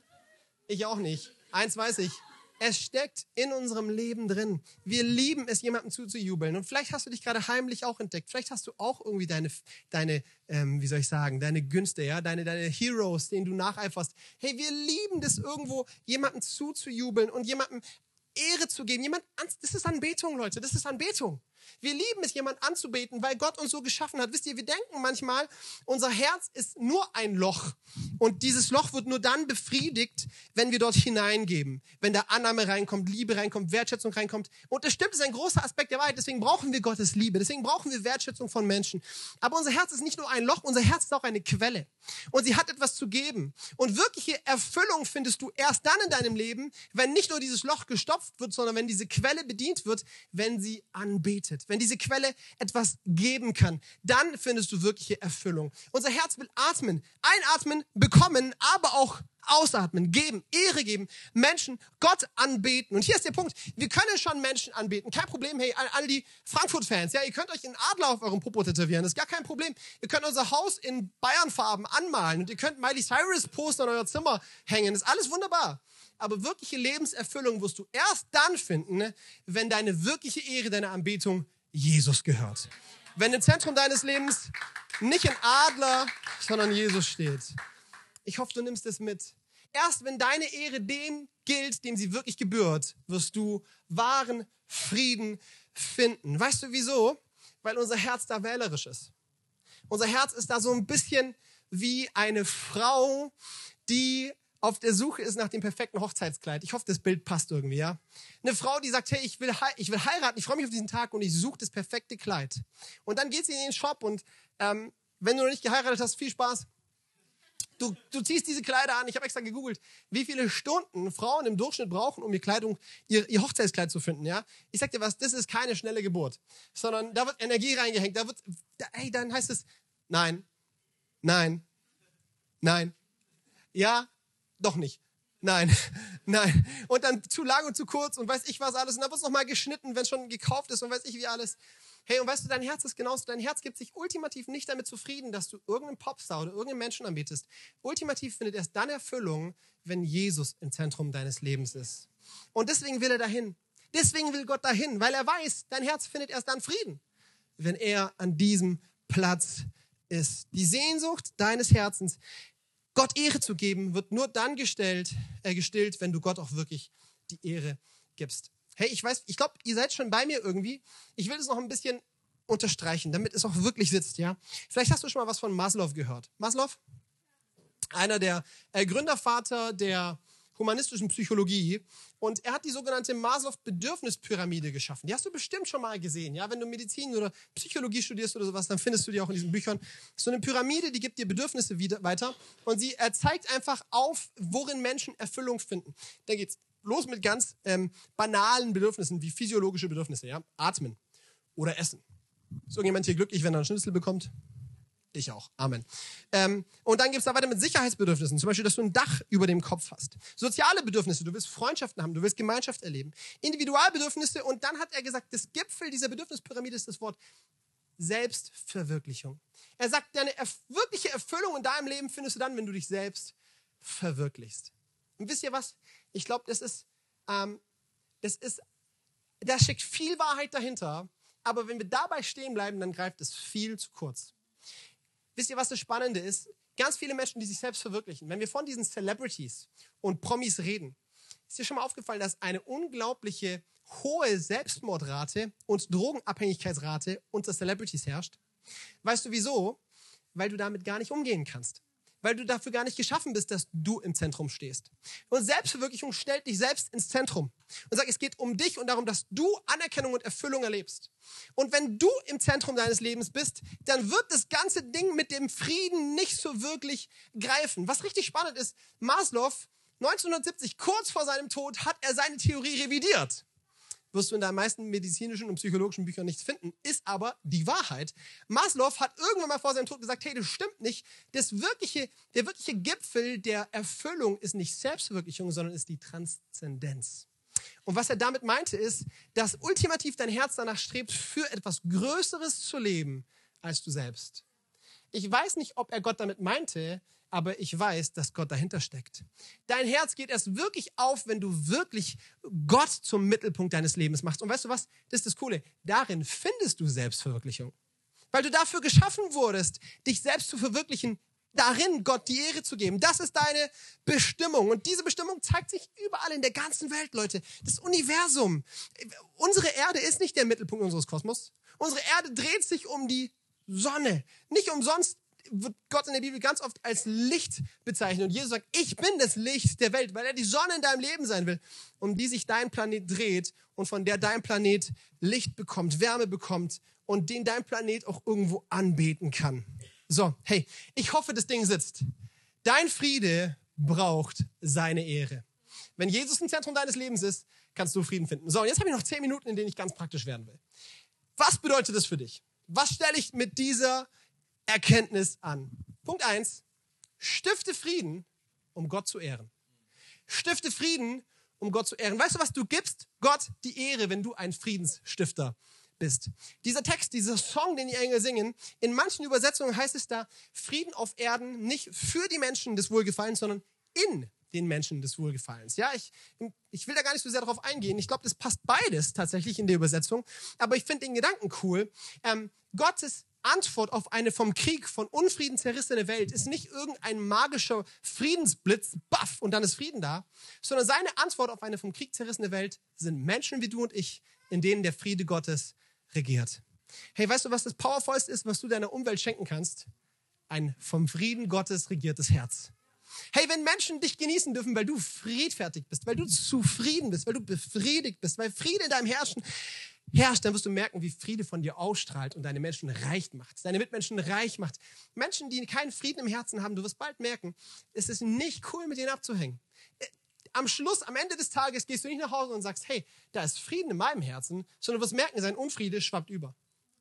Ich auch nicht. Eins weiß ich, es steckt in unserem Leben drin. Wir lieben es, jemandem zuzujubeln. Und vielleicht hast du dich gerade heimlich auch entdeckt. Vielleicht hast du auch irgendwie deine, deine ähm, wie soll ich sagen, deine Günste, ja, deine, deine Heroes, denen du nacheiferst. Hey, wir lieben das irgendwo, jemandem zuzujubeln und jemandem Ehre zu geben. Jemand, das ist Anbetung, Leute. Das ist Anbetung. Wir lieben es, jemand anzubeten, weil Gott uns so geschaffen hat. Wisst ihr, wir denken manchmal, unser Herz ist nur ein Loch. Und dieses Loch wird nur dann befriedigt, wenn wir dort hineingeben. Wenn da Annahme reinkommt, Liebe reinkommt, Wertschätzung reinkommt. Und das stimmt, das ist ein großer Aspekt der Wahrheit. Deswegen brauchen wir Gottes Liebe. Deswegen brauchen wir Wertschätzung von Menschen. Aber unser Herz ist nicht nur ein Loch, unser Herz ist auch eine Quelle. Und sie hat etwas zu geben. Und wirkliche Erfüllung findest du erst dann in deinem Leben, wenn nicht nur dieses Loch gestopft wird, sondern wenn diese Quelle bedient wird, wenn sie anbetet wenn diese Quelle etwas geben kann, dann findest du wirkliche Erfüllung. Unser Herz will atmen, einatmen, bekommen, aber auch ausatmen, geben, Ehre geben, Menschen Gott anbeten. Und hier ist der Punkt, wir können schon Menschen anbeten, kein Problem, hey, all die Frankfurt-Fans, ja, ihr könnt euch in Adler auf eurem Popo tätowieren, das ist gar kein Problem. Ihr könnt unser Haus in Bayernfarben anmalen und ihr könnt Miley Cyrus Poster in euer Zimmer hängen, das ist alles wunderbar. Aber wirkliche Lebenserfüllung wirst du erst dann finden, wenn deine wirkliche Ehre, deine Anbetung Jesus gehört. Wenn im Zentrum deines Lebens nicht ein Adler, sondern Jesus steht. Ich hoffe, du nimmst es mit. Erst wenn deine Ehre dem gilt, dem sie wirklich gebührt, wirst du wahren Frieden finden. Weißt du wieso? Weil unser Herz da wählerisch ist. Unser Herz ist da so ein bisschen wie eine Frau, die auf der Suche ist nach dem perfekten Hochzeitskleid. Ich hoffe, das Bild passt irgendwie, ja. Eine Frau, die sagt, hey, ich will, ich will heiraten, ich freue mich auf diesen Tag und ich suche das perfekte Kleid. Und dann geht sie in den Shop und ähm, wenn du noch nicht geheiratet hast, viel Spaß. Du, du ziehst diese Kleider an. Ich habe extra gegoogelt, wie viele Stunden Frauen im Durchschnitt brauchen, um ihr Kleidung, ihr, ihr Hochzeitskleid zu finden. Ja, ich sag dir was, das ist keine schnelle Geburt, sondern da wird Energie reingehängt. Da wird, da, hey, dann heißt es, nein, nein, nein, ja, doch nicht. Nein, nein. Und dann zu lang und zu kurz und weiß ich was alles. Und dann wird es nochmal geschnitten, wenn schon gekauft ist und weiß ich wie alles. Hey, und weißt du, dein Herz ist genauso. Dein Herz gibt sich ultimativ nicht damit zufrieden, dass du irgendeinen Popstar oder irgendeinen Menschen anbetest. Ultimativ findet erst dann Erfüllung, wenn Jesus im Zentrum deines Lebens ist. Und deswegen will er dahin. Deswegen will Gott dahin, weil er weiß, dein Herz findet erst dann Frieden, wenn er an diesem Platz ist. Die Sehnsucht deines Herzens Gott Ehre zu geben, wird nur dann gestellt, äh, gestillt, wenn du Gott auch wirklich die Ehre gibst. Hey, ich weiß, ich glaube, ihr seid schon bei mir irgendwie. Ich will es noch ein bisschen unterstreichen, damit es auch wirklich sitzt, ja. Vielleicht hast du schon mal was von Maslow gehört. Maslow? Einer der äh, Gründervater der humanistischen Psychologie. Und er hat die sogenannte Maslow-Bedürfnispyramide geschaffen. Die hast du bestimmt schon mal gesehen. Ja, wenn du Medizin oder Psychologie studierst oder sowas, dann findest du die auch in diesen Büchern. So eine Pyramide, die gibt dir Bedürfnisse wieder, weiter. Und sie zeigt einfach auf, worin Menschen Erfüllung finden. Da geht's los mit ganz ähm, banalen Bedürfnissen wie physiologische Bedürfnisse. Ja, atmen oder essen. Ist irgendjemand hier glücklich, wenn er einen Schnitzel bekommt? Ich auch. Amen. Ähm, und dann gibt es da weiter mit Sicherheitsbedürfnissen. Zum Beispiel, dass du ein Dach über dem Kopf hast. Soziale Bedürfnisse. Du willst Freundschaften haben. Du willst Gemeinschaft erleben. Individualbedürfnisse. Und dann hat er gesagt, das Gipfel dieser Bedürfnispyramide ist das Wort Selbstverwirklichung. Er sagt, deine erf wirkliche Erfüllung in deinem Leben findest du dann, wenn du dich selbst verwirklichst. Und wisst ihr was? Ich glaube, das ist, ähm, das ist, da steckt viel Wahrheit dahinter. Aber wenn wir dabei stehen bleiben, dann greift es viel zu kurz. Wisst ihr, was das Spannende ist? Ganz viele Menschen, die sich selbst verwirklichen. Wenn wir von diesen Celebrities und Promis reden, ist dir schon mal aufgefallen, dass eine unglaubliche hohe Selbstmordrate und Drogenabhängigkeitsrate unter Celebrities herrscht? Weißt du wieso? Weil du damit gar nicht umgehen kannst. Weil du dafür gar nicht geschaffen bist, dass du im Zentrum stehst. Und Selbstverwirklichung stellt dich selbst ins Zentrum und sagt, es geht um dich und darum, dass du Anerkennung und Erfüllung erlebst. Und wenn du im Zentrum deines Lebens bist, dann wird das ganze Ding mit dem Frieden nicht so wirklich greifen. Was richtig spannend ist, Maslow 1970, kurz vor seinem Tod, hat er seine Theorie revidiert wirst du in deinen meisten medizinischen und psychologischen Büchern nichts finden, ist aber die Wahrheit. Maslow hat irgendwann mal vor seinem Tod gesagt, hey, das stimmt nicht. Das wirkliche, der wirkliche Gipfel der Erfüllung ist nicht Selbstverwirklichung, sondern ist die Transzendenz. Und was er damit meinte, ist, dass ultimativ dein Herz danach strebt, für etwas Größeres zu leben als du selbst. Ich weiß nicht, ob er Gott damit meinte, aber ich weiß, dass Gott dahinter steckt. Dein Herz geht erst wirklich auf, wenn du wirklich Gott zum Mittelpunkt deines Lebens machst. Und weißt du was? Das ist das Coole. Darin findest du Selbstverwirklichung. Weil du dafür geschaffen wurdest, dich selbst zu verwirklichen, darin Gott die Ehre zu geben. Das ist deine Bestimmung. Und diese Bestimmung zeigt sich überall in der ganzen Welt, Leute. Das Universum. Unsere Erde ist nicht der Mittelpunkt unseres Kosmos. Unsere Erde dreht sich um die Sonne. Nicht umsonst wird Gott in der Bibel ganz oft als Licht bezeichnet. Und Jesus sagt, ich bin das Licht der Welt, weil er die Sonne in deinem Leben sein will, um die sich dein Planet dreht und von der dein Planet Licht bekommt, Wärme bekommt und den dein Planet auch irgendwo anbeten kann. So, hey, ich hoffe, das Ding sitzt. Dein Friede braucht seine Ehre. Wenn Jesus im Zentrum deines Lebens ist, kannst du Frieden finden. So, und jetzt habe ich noch zehn Minuten, in denen ich ganz praktisch werden will. Was bedeutet das für dich? Was stelle ich mit dieser Erkenntnis an. Punkt eins: Stifte Frieden, um Gott zu ehren. Stifte Frieden, um Gott zu ehren. Weißt du, was du gibst? Gott die Ehre, wenn du ein Friedensstifter bist. Dieser Text, dieser Song, den die Engel singen, in manchen Übersetzungen heißt es da, Frieden auf Erden nicht für die Menschen des Wohlgefallens, sondern in den Menschen des Wohlgefallens. Ja, ich, ich will da gar nicht so sehr darauf eingehen. Ich glaube, das passt beides tatsächlich in der Übersetzung. Aber ich finde den Gedanken cool. Ähm, Gottes Antwort auf eine vom Krieg, von Unfrieden zerrissene Welt ist nicht irgendein magischer Friedensblitz, baff, und dann ist Frieden da, sondern seine Antwort auf eine vom Krieg zerrissene Welt sind Menschen wie du und ich, in denen der Friede Gottes regiert. Hey, weißt du, was das Powervollste ist, was du deiner Umwelt schenken kannst? Ein vom Frieden Gottes regiertes Herz. Hey, wenn Menschen dich genießen dürfen, weil du friedfertig bist, weil du zufrieden bist, weil du befriedigt bist, weil Friede in deinem Herzen herrscht, dann wirst du merken, wie Friede von dir ausstrahlt und deine Menschen reich macht, deine Mitmenschen reich macht. Menschen, die keinen Frieden im Herzen haben, du wirst bald merken, es ist nicht cool, mit denen abzuhängen. Äh, am Schluss, am Ende des Tages gehst du nicht nach Hause und sagst, hey, da ist Frieden in meinem Herzen, sondern du wirst merken, sein Unfriede schwappt über.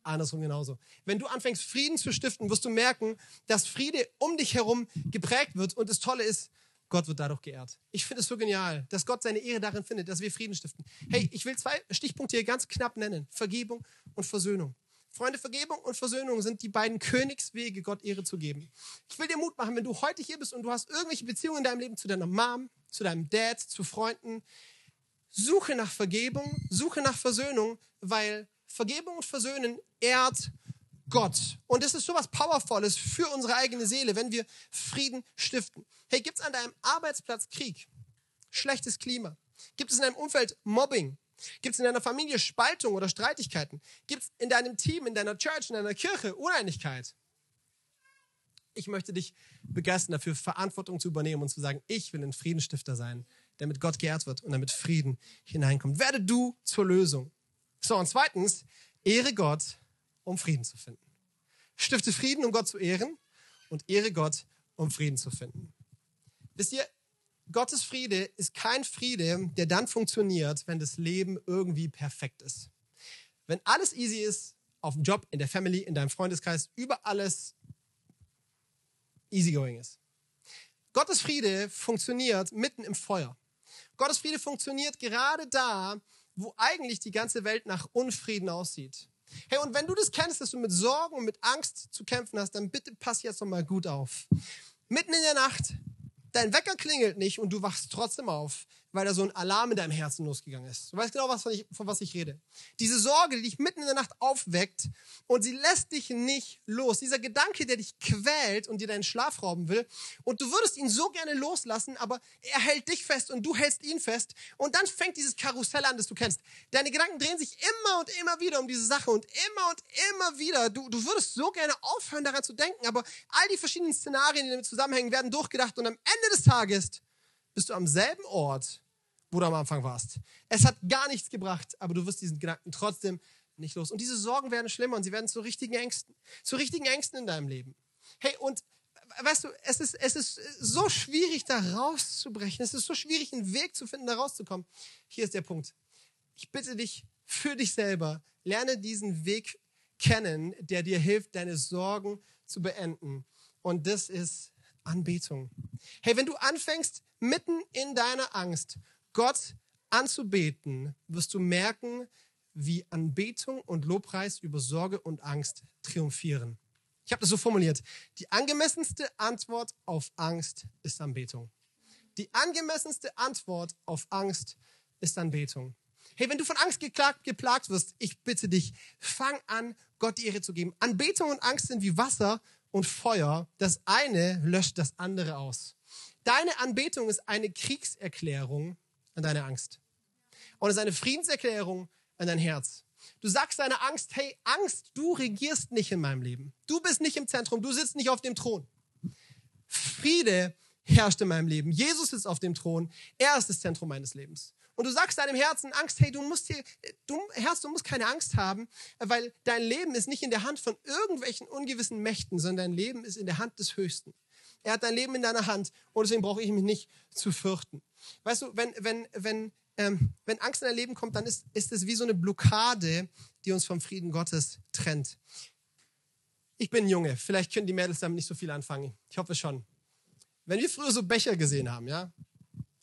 Andersrum genauso. Wenn du anfängst, Frieden zu stiften, wirst du merken, dass Friede um dich herum geprägt wird. Und das Tolle ist, Gott wird dadurch geehrt. Ich finde es so genial, dass Gott seine Ehre darin findet, dass wir Frieden stiften. Hey, ich will zwei Stichpunkte hier ganz knapp nennen. Vergebung und Versöhnung. Freunde, Vergebung und Versöhnung sind die beiden Königswege, Gott Ehre zu geben. Ich will dir Mut machen, wenn du heute hier bist und du hast irgendwelche Beziehungen in deinem Leben zu deiner Mom, zu deinem Dad, zu Freunden, suche nach Vergebung, suche nach Versöhnung, weil Vergebung und Versöhnen ehrt Gott. Und es ist sowas Powervolles für unsere eigene Seele, wenn wir Frieden stiften. Hey, gibt es an deinem Arbeitsplatz Krieg? Schlechtes Klima? Gibt es in deinem Umfeld Mobbing? Gibt es in deiner Familie Spaltung oder Streitigkeiten? Gibt es in deinem Team, in deiner Church, in deiner Kirche Uneinigkeit? Ich möchte dich begeistern dafür, Verantwortung zu übernehmen und zu sagen, ich will ein Friedensstifter sein, damit Gott geehrt wird und damit Frieden hineinkommt. Werde du zur Lösung. So, und zweitens, ehre Gott um Frieden zu finden. Stifte Frieden, um Gott zu ehren und ehre Gott, um Frieden zu finden. Wisst ihr, Gottes Friede ist kein Friede, der dann funktioniert, wenn das Leben irgendwie perfekt ist. Wenn alles easy ist, auf dem Job, in der Family, in deinem Freundeskreis, über alles easygoing ist. Gottes Friede funktioniert mitten im Feuer. Gottes Friede funktioniert gerade da, wo eigentlich die ganze Welt nach Unfrieden aussieht. Hey, und wenn du das kennst, dass du mit Sorgen und mit Angst zu kämpfen hast, dann bitte pass jetzt noch mal gut auf. Mitten in der Nacht, dein Wecker klingelt nicht und du wachst trotzdem auf weil da so ein Alarm in deinem Herzen losgegangen ist. Du weißt genau, was von, ich, von was ich rede. Diese Sorge, die dich mitten in der Nacht aufweckt und sie lässt dich nicht los. Dieser Gedanke, der dich quält und dir deinen Schlaf rauben will. Und du würdest ihn so gerne loslassen, aber er hält dich fest und du hältst ihn fest. Und dann fängt dieses Karussell an, das du kennst. Deine Gedanken drehen sich immer und immer wieder um diese Sache und immer und immer wieder. Du, du würdest so gerne aufhören, daran zu denken, aber all die verschiedenen Szenarien, die damit zusammenhängen, werden durchgedacht und am Ende des Tages bist du am selben Ort, wo du am Anfang warst. Es hat gar nichts gebracht, aber du wirst diesen Gedanken trotzdem nicht los. Und diese Sorgen werden schlimmer und sie werden zu richtigen Ängsten, zu richtigen Ängsten in deinem Leben. Hey, und weißt du, es ist, es ist so schwierig, da rauszubrechen. Es ist so schwierig, einen Weg zu finden, da rauszukommen. Hier ist der Punkt. Ich bitte dich für dich selber, lerne diesen Weg kennen, der dir hilft, deine Sorgen zu beenden. Und das ist Anbetung. Hey, wenn du anfängst, mitten in deiner Angst Gott anzubeten, wirst du merken, wie Anbetung und Lobpreis über Sorge und Angst triumphieren. Ich habe das so formuliert. Die angemessenste Antwort auf Angst ist Anbetung. Die angemessenste Antwort auf Angst ist Anbetung. Hey, wenn du von Angst geklagt, geplagt wirst, ich bitte dich, fang an, Gott die Ehre zu geben. Anbetung und Angst sind wie Wasser und Feuer. Das eine löscht das andere aus. Deine Anbetung ist eine Kriegserklärung an deine Angst. Und es ist eine Friedenserklärung an dein Herz. Du sagst deiner Angst, hey Angst, du regierst nicht in meinem Leben. Du bist nicht im Zentrum, du sitzt nicht auf dem Thron. Friede herrscht in meinem Leben. Jesus ist auf dem Thron. Er ist das Zentrum meines Lebens. Und du sagst deinem Herzen Angst, hey, du musst hier, du, Herz, du musst keine Angst haben, weil dein Leben ist nicht in der Hand von irgendwelchen ungewissen Mächten, sondern dein Leben ist in der Hand des Höchsten. Er hat dein Leben in deiner Hand und deswegen brauche ich mich nicht zu fürchten. Weißt du, wenn, wenn, wenn, ähm, wenn Angst in dein Leben kommt, dann ist, ist es wie so eine Blockade, die uns vom Frieden Gottes trennt. Ich bin Junge, vielleicht können die Mädels damit nicht so viel anfangen. Ich hoffe schon. Wenn wir früher so Becher gesehen haben, ja,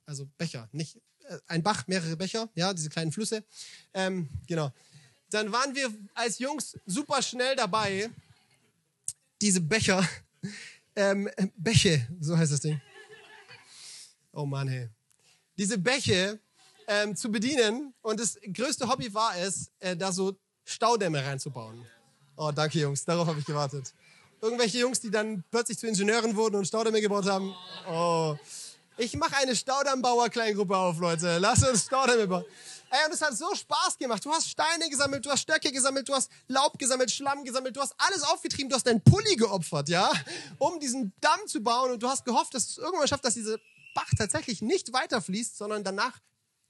also Becher, nicht äh, ein Bach, mehrere Becher, ja, diese kleinen Flüsse, ähm, genau, dann waren wir als Jungs super schnell dabei, diese Becher, ähm, Bäche, so heißt das Ding. Oh Mann, hey diese Bäche ähm, zu bedienen. Und das größte Hobby war es, äh, da so Staudämme reinzubauen. Oh, danke Jungs, darauf habe ich gewartet. Irgendwelche Jungs, die dann plötzlich zu Ingenieuren wurden und Staudämme gebaut haben. Oh, ich mache eine Staudammbauer-Kleingruppe auf, Leute. Lass uns Staudämme bauen. Ey, und es hat so Spaß gemacht. Du hast Steine gesammelt, du hast Stöcke gesammelt, du hast Laub gesammelt, Schlamm gesammelt, du hast alles aufgetrieben, du hast deinen Pulli geopfert, ja, um diesen Damm zu bauen und du hast gehofft, dass es irgendwann schafft, dass diese Bach tatsächlich nicht weiterfließt, sondern danach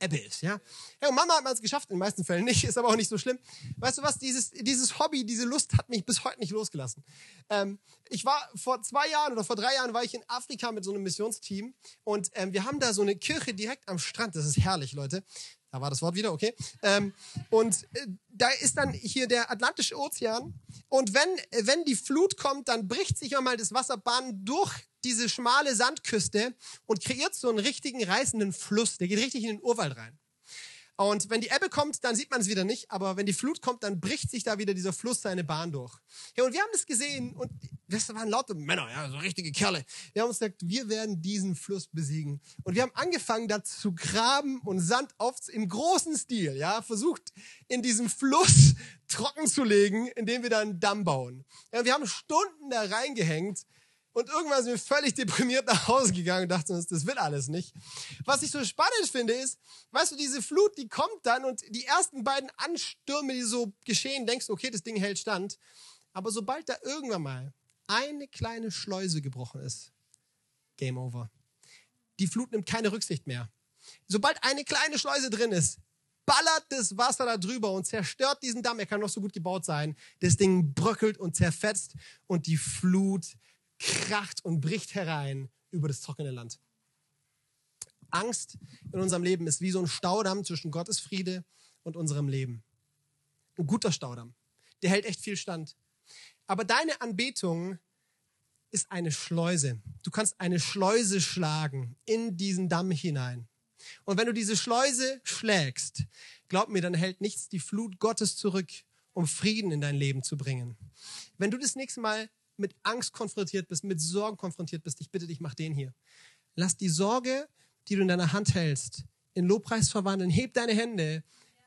Ebbe ist, ja. ja und Mama hat man es geschafft, in den meisten Fällen nicht, ist aber auch nicht so schlimm. Weißt du was, dieses, dieses Hobby, diese Lust hat mich bis heute nicht losgelassen. Ähm, ich war vor zwei Jahren oder vor drei Jahren war ich in Afrika mit so einem Missionsteam und ähm, wir haben da so eine Kirche direkt am Strand, das ist herrlich, Leute. Da war das Wort wieder, okay. Ähm, und äh, da ist dann hier der Atlantische Ozean. Und wenn, wenn die Flut kommt, dann bricht sich einmal das Wasserbahn durch diese schmale Sandküste und kreiert so einen richtigen reißenden Fluss. Der geht richtig in den Urwald rein. Und wenn die Ebbe kommt, dann sieht man es wieder nicht, aber wenn die Flut kommt, dann bricht sich da wieder dieser Fluss seine Bahn durch. Ja, und wir haben das gesehen und das waren laute Männer, ja, so richtige Kerle. Wir haben uns gesagt, wir werden diesen Fluss besiegen. Und wir haben angefangen, da zu graben und Sand auf, im großen Stil, ja, versucht, in diesem Fluss trocken zu legen, indem wir da einen Damm bauen. Ja, wir haben Stunden da reingehängt und irgendwann sind wir völlig deprimiert nach Hause gegangen und dachten uns, das will alles nicht. Was ich so spannend finde, ist, weißt du, diese Flut, die kommt dann und die ersten beiden Anstürme, die so geschehen, denkst du, okay, das Ding hält stand. Aber sobald da irgendwann mal eine kleine Schleuse gebrochen ist, Game over. Die Flut nimmt keine Rücksicht mehr. Sobald eine kleine Schleuse drin ist, ballert das Wasser da drüber und zerstört diesen Damm. Er kann noch so gut gebaut sein. Das Ding bröckelt und zerfetzt und die Flut kracht und bricht herein über das trockene Land. Angst in unserem Leben ist wie so ein Staudamm zwischen Gottes Friede und unserem Leben. Ein guter Staudamm. Der hält echt viel stand. Aber deine Anbetung ist eine Schleuse. Du kannst eine Schleuse schlagen in diesen Damm hinein. Und wenn du diese Schleuse schlägst, glaub mir, dann hält nichts die Flut Gottes zurück um Frieden in dein Leben zu bringen. Wenn du das nächste Mal mit Angst konfrontiert bist, mit Sorgen konfrontiert bist, ich bitte dich, mach den hier. Lass die Sorge, die du in deiner Hand hältst, in Lobpreis verwandeln. Heb deine Hände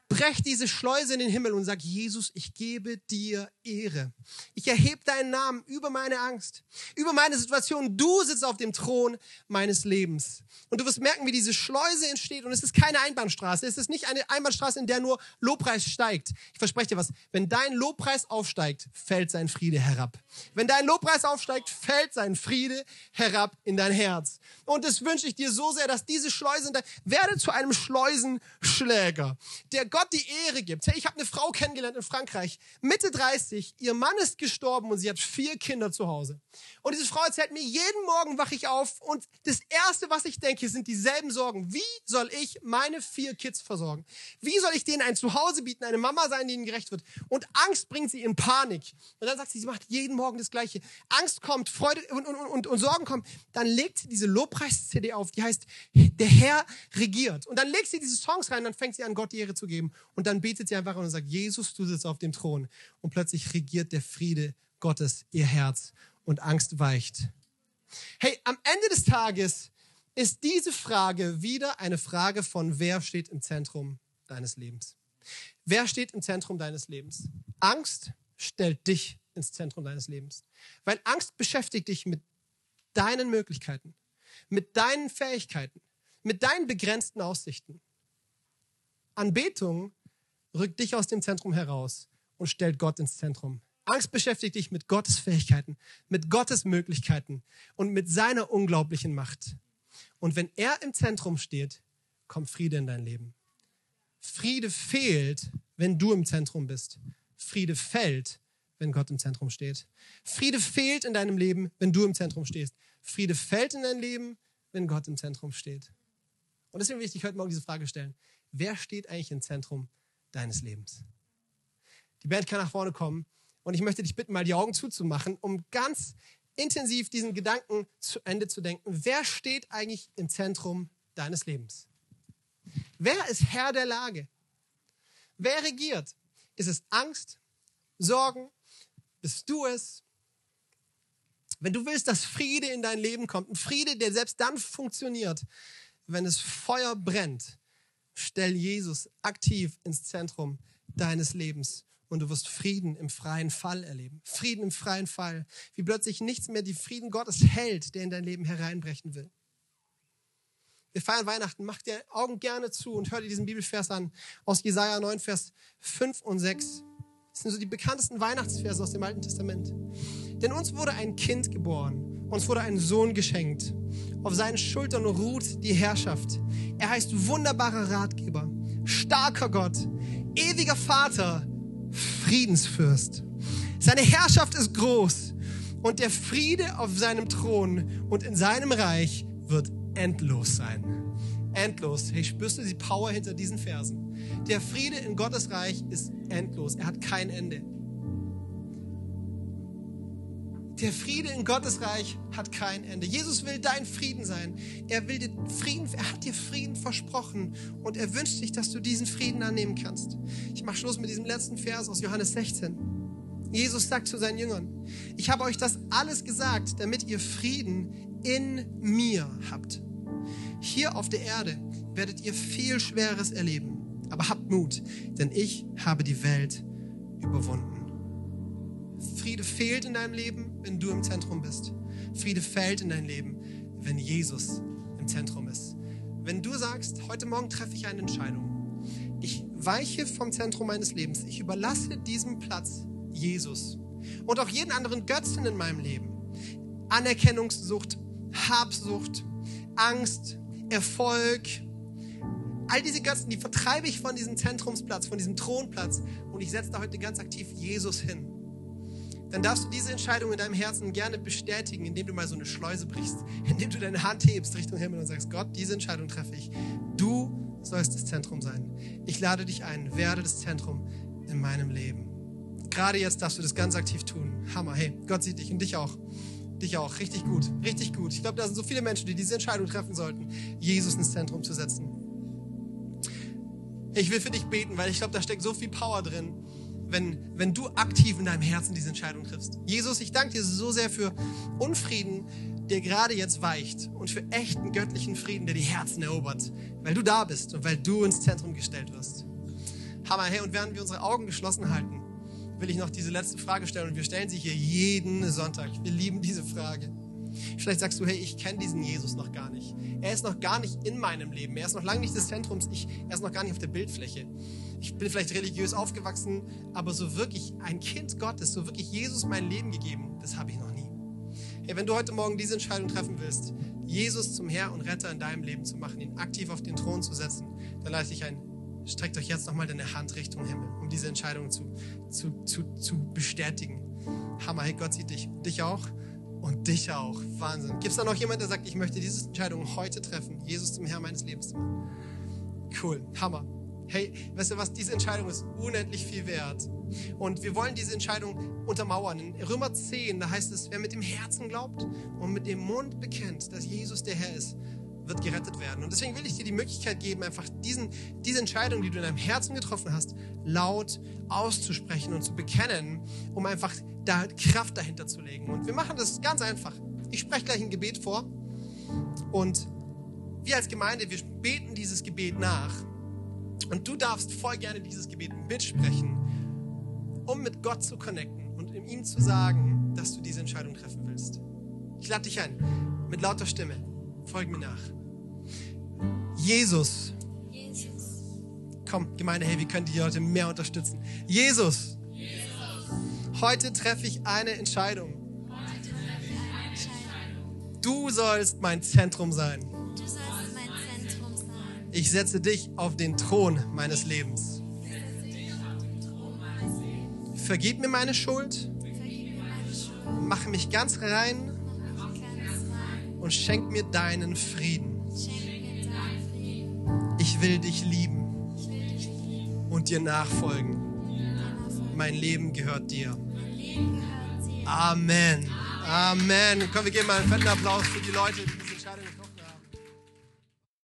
brech diese Schleuse in den Himmel und sag, Jesus, ich gebe dir Ehre. Ich erhebe deinen Namen über meine Angst, über meine Situation. Du sitzt auf dem Thron meines Lebens. Und du wirst merken, wie diese Schleuse entsteht. Und es ist keine Einbahnstraße. Es ist nicht eine Einbahnstraße, in der nur Lobpreis steigt. Ich verspreche dir was. Wenn dein Lobpreis aufsteigt, fällt sein Friede herab. Wenn dein Lobpreis aufsteigt, fällt sein Friede herab in dein Herz. Und das wünsche ich dir so sehr, dass diese Schleuse, werde zu einem Schleusenschläger, der Gott die Ehre gibt. Hey, ich habe eine Frau kennengelernt in Frankreich, Mitte 30, ihr Mann ist gestorben und sie hat vier Kinder zu Hause. Und diese Frau erzählt mir, jeden Morgen wache ich auf und das Erste, was ich denke, sind dieselben Sorgen. Wie soll ich meine vier Kids versorgen? Wie soll ich denen ein Zuhause bieten, eine Mama sein, die ihnen gerecht wird? Und Angst bringt sie in Panik. Und dann sagt sie, sie macht jeden Morgen das Gleiche. Angst kommt, Freude und, und, und, und Sorgen kommen. Dann legt sie diese Lobpreis-CD auf, die heißt, der Herr regiert. Und dann legt sie diese Songs rein, dann fängt sie an, Gott die Ehre zu geben. Und dann betet sie einfach und sagt, Jesus, du sitzt auf dem Thron. Und plötzlich regiert der Friede Gottes ihr Herz und Angst weicht. Hey, am Ende des Tages ist diese Frage wieder eine Frage von, wer steht im Zentrum deines Lebens? Wer steht im Zentrum deines Lebens? Angst stellt dich ins Zentrum deines Lebens. Weil Angst beschäftigt dich mit deinen Möglichkeiten, mit deinen Fähigkeiten, mit deinen begrenzten Aussichten. Anbetung rückt dich aus dem Zentrum heraus und stellt Gott ins Zentrum. Angst beschäftigt dich mit Gottes Fähigkeiten, mit Gottes Möglichkeiten und mit seiner unglaublichen Macht. Und wenn er im Zentrum steht, kommt Friede in dein Leben. Friede fehlt, wenn du im Zentrum bist. Friede fällt, wenn Gott im Zentrum steht. Friede fehlt in deinem Leben, wenn du im Zentrum stehst. Friede fällt in dein Leben, wenn Gott im Zentrum steht. Und deswegen will ich dich heute Morgen diese Frage stellen. Wer steht eigentlich im Zentrum deines Lebens? Die Band kann nach vorne kommen und ich möchte dich bitten, mal die Augen zuzumachen, um ganz intensiv diesen Gedanken zu Ende zu denken. Wer steht eigentlich im Zentrum deines Lebens? Wer ist Herr der Lage? Wer regiert? Ist es Angst, Sorgen? Bist du es? Wenn du willst, dass Friede in dein Leben kommt, ein Friede, der selbst dann funktioniert, wenn es Feuer brennt, stell Jesus aktiv ins Zentrum deines Lebens und du wirst Frieden im freien Fall erleben. Frieden im freien Fall. Wie plötzlich nichts mehr die Frieden Gottes hält, der in dein Leben hereinbrechen will. Wir feiern Weihnachten. Mach dir Augen gerne zu und hör dir diesen Bibelvers an aus Jesaja 9, Vers 5 und 6. Das sind so die bekanntesten Weihnachtsverse aus dem Alten Testament. Denn uns wurde ein Kind geboren, uns wurde ein Sohn geschenkt. Auf seinen Schultern ruht die Herrschaft. Er heißt wunderbarer Ratgeber, starker Gott, ewiger Vater, Friedensfürst. Seine Herrschaft ist groß und der Friede auf seinem Thron und in seinem Reich wird endlos sein. Endlos. Hey, spürst die Power hinter diesen Versen? Der Friede in Gottes Reich ist endlos. Er hat kein Ende. Der Friede in Gottes Reich hat kein Ende. Jesus will dein Frieden sein. Er will dir Frieden, er hat dir Frieden versprochen und er wünscht sich, dass du diesen Frieden annehmen kannst. Ich mache Schluss mit diesem letzten Vers aus Johannes 16. Jesus sagt zu seinen Jüngern, ich habe euch das alles gesagt, damit ihr Frieden in mir habt. Hier auf der Erde werdet ihr viel Schweres erleben, aber habt Mut, denn ich habe die Welt überwunden. Friede fehlt in deinem Leben, wenn du im Zentrum bist. Friede fällt in dein Leben, wenn Jesus im Zentrum ist. Wenn du sagst, heute Morgen treffe ich eine Entscheidung. Ich weiche vom Zentrum meines Lebens. Ich überlasse diesem Platz Jesus und auch jeden anderen Götzen in meinem Leben. Anerkennungssucht, Habsucht, Angst, Erfolg. All diese Götzen, die vertreibe ich von diesem Zentrumsplatz, von diesem Thronplatz und ich setze da heute ganz aktiv Jesus hin dann darfst du diese Entscheidung in deinem Herzen gerne bestätigen, indem du mal so eine Schleuse brichst, indem du deine Hand hebst Richtung Himmel und sagst, Gott, diese Entscheidung treffe ich. Du sollst das Zentrum sein. Ich lade dich ein, werde das Zentrum in meinem Leben. Gerade jetzt darfst du das ganz aktiv tun. Hammer, hey, Gott sieht dich und dich auch. Dich auch, richtig gut, richtig gut. Ich glaube, da sind so viele Menschen, die diese Entscheidung treffen sollten, Jesus ins Zentrum zu setzen. Ich will für dich beten, weil ich glaube, da steckt so viel Power drin wenn, wenn du aktiv in deinem Herzen diese Entscheidung triffst. Jesus, ich danke dir so sehr für Unfrieden, der gerade jetzt weicht und für echten göttlichen Frieden, der die Herzen erobert, weil du da bist und weil du ins Zentrum gestellt wirst. Hammer, hey, und während wir unsere Augen geschlossen halten, will ich noch diese letzte Frage stellen und wir stellen sie hier jeden Sonntag. Wir lieben diese Frage. Vielleicht sagst du, hey, ich kenne diesen Jesus noch gar nicht. Er ist noch gar nicht in meinem Leben. Er ist noch lange nicht des Zentrums. Ich, er ist noch gar nicht auf der Bildfläche. Ich bin vielleicht religiös aufgewachsen, aber so wirklich ein Kind Gottes, so wirklich Jesus mein Leben gegeben, das habe ich noch nie. Hey, wenn du heute Morgen diese Entscheidung treffen willst, Jesus zum Herr und Retter in deinem Leben zu machen, ihn aktiv auf den Thron zu setzen, dann leite ich ein Streckt euch jetzt nochmal deine Hand Richtung Himmel, um diese Entscheidung zu, zu, zu, zu bestätigen. Hammer, hey, Gott sieht dich. Dich auch und dich auch. Wahnsinn. Gibt es da noch jemand, der sagt, ich möchte diese Entscheidung heute treffen, Jesus zum Herrn meines Lebens zu machen? Cool, Hammer. Hey, weißt du was, diese Entscheidung ist unendlich viel wert. Und wir wollen diese Entscheidung untermauern. In Römer 10, da heißt es, wer mit dem Herzen glaubt und mit dem Mund bekennt, dass Jesus der Herr ist, wird gerettet werden. Und deswegen will ich dir die Möglichkeit geben, einfach diesen, diese Entscheidung, die du in deinem Herzen getroffen hast, laut auszusprechen und zu bekennen, um einfach da Kraft dahinter zu legen. Und wir machen das ganz einfach. Ich spreche gleich ein Gebet vor und wir als Gemeinde, wir beten dieses Gebet nach. Und du darfst voll gerne dieses Gebet mitsprechen, um mit Gott zu connecten und ihm zu sagen, dass du diese Entscheidung treffen willst. Ich lade dich ein, mit lauter Stimme. Folg mir nach. Jesus. Jesus. Komm, Gemeinde, hey, wie können die heute mehr unterstützen? Jesus. Jesus. Heute treffe ich eine Entscheidung. Du sollst mein Zentrum sein. Ich setze dich auf den Thron meines Lebens. Vergib mir meine Schuld. Mache mich ganz rein und schenk mir deinen Frieden. Ich will dich lieben und dir nachfolgen. Mein Leben gehört dir. Amen. Amen. Komm, wir geben mal einen fetten Applaus für die Leute,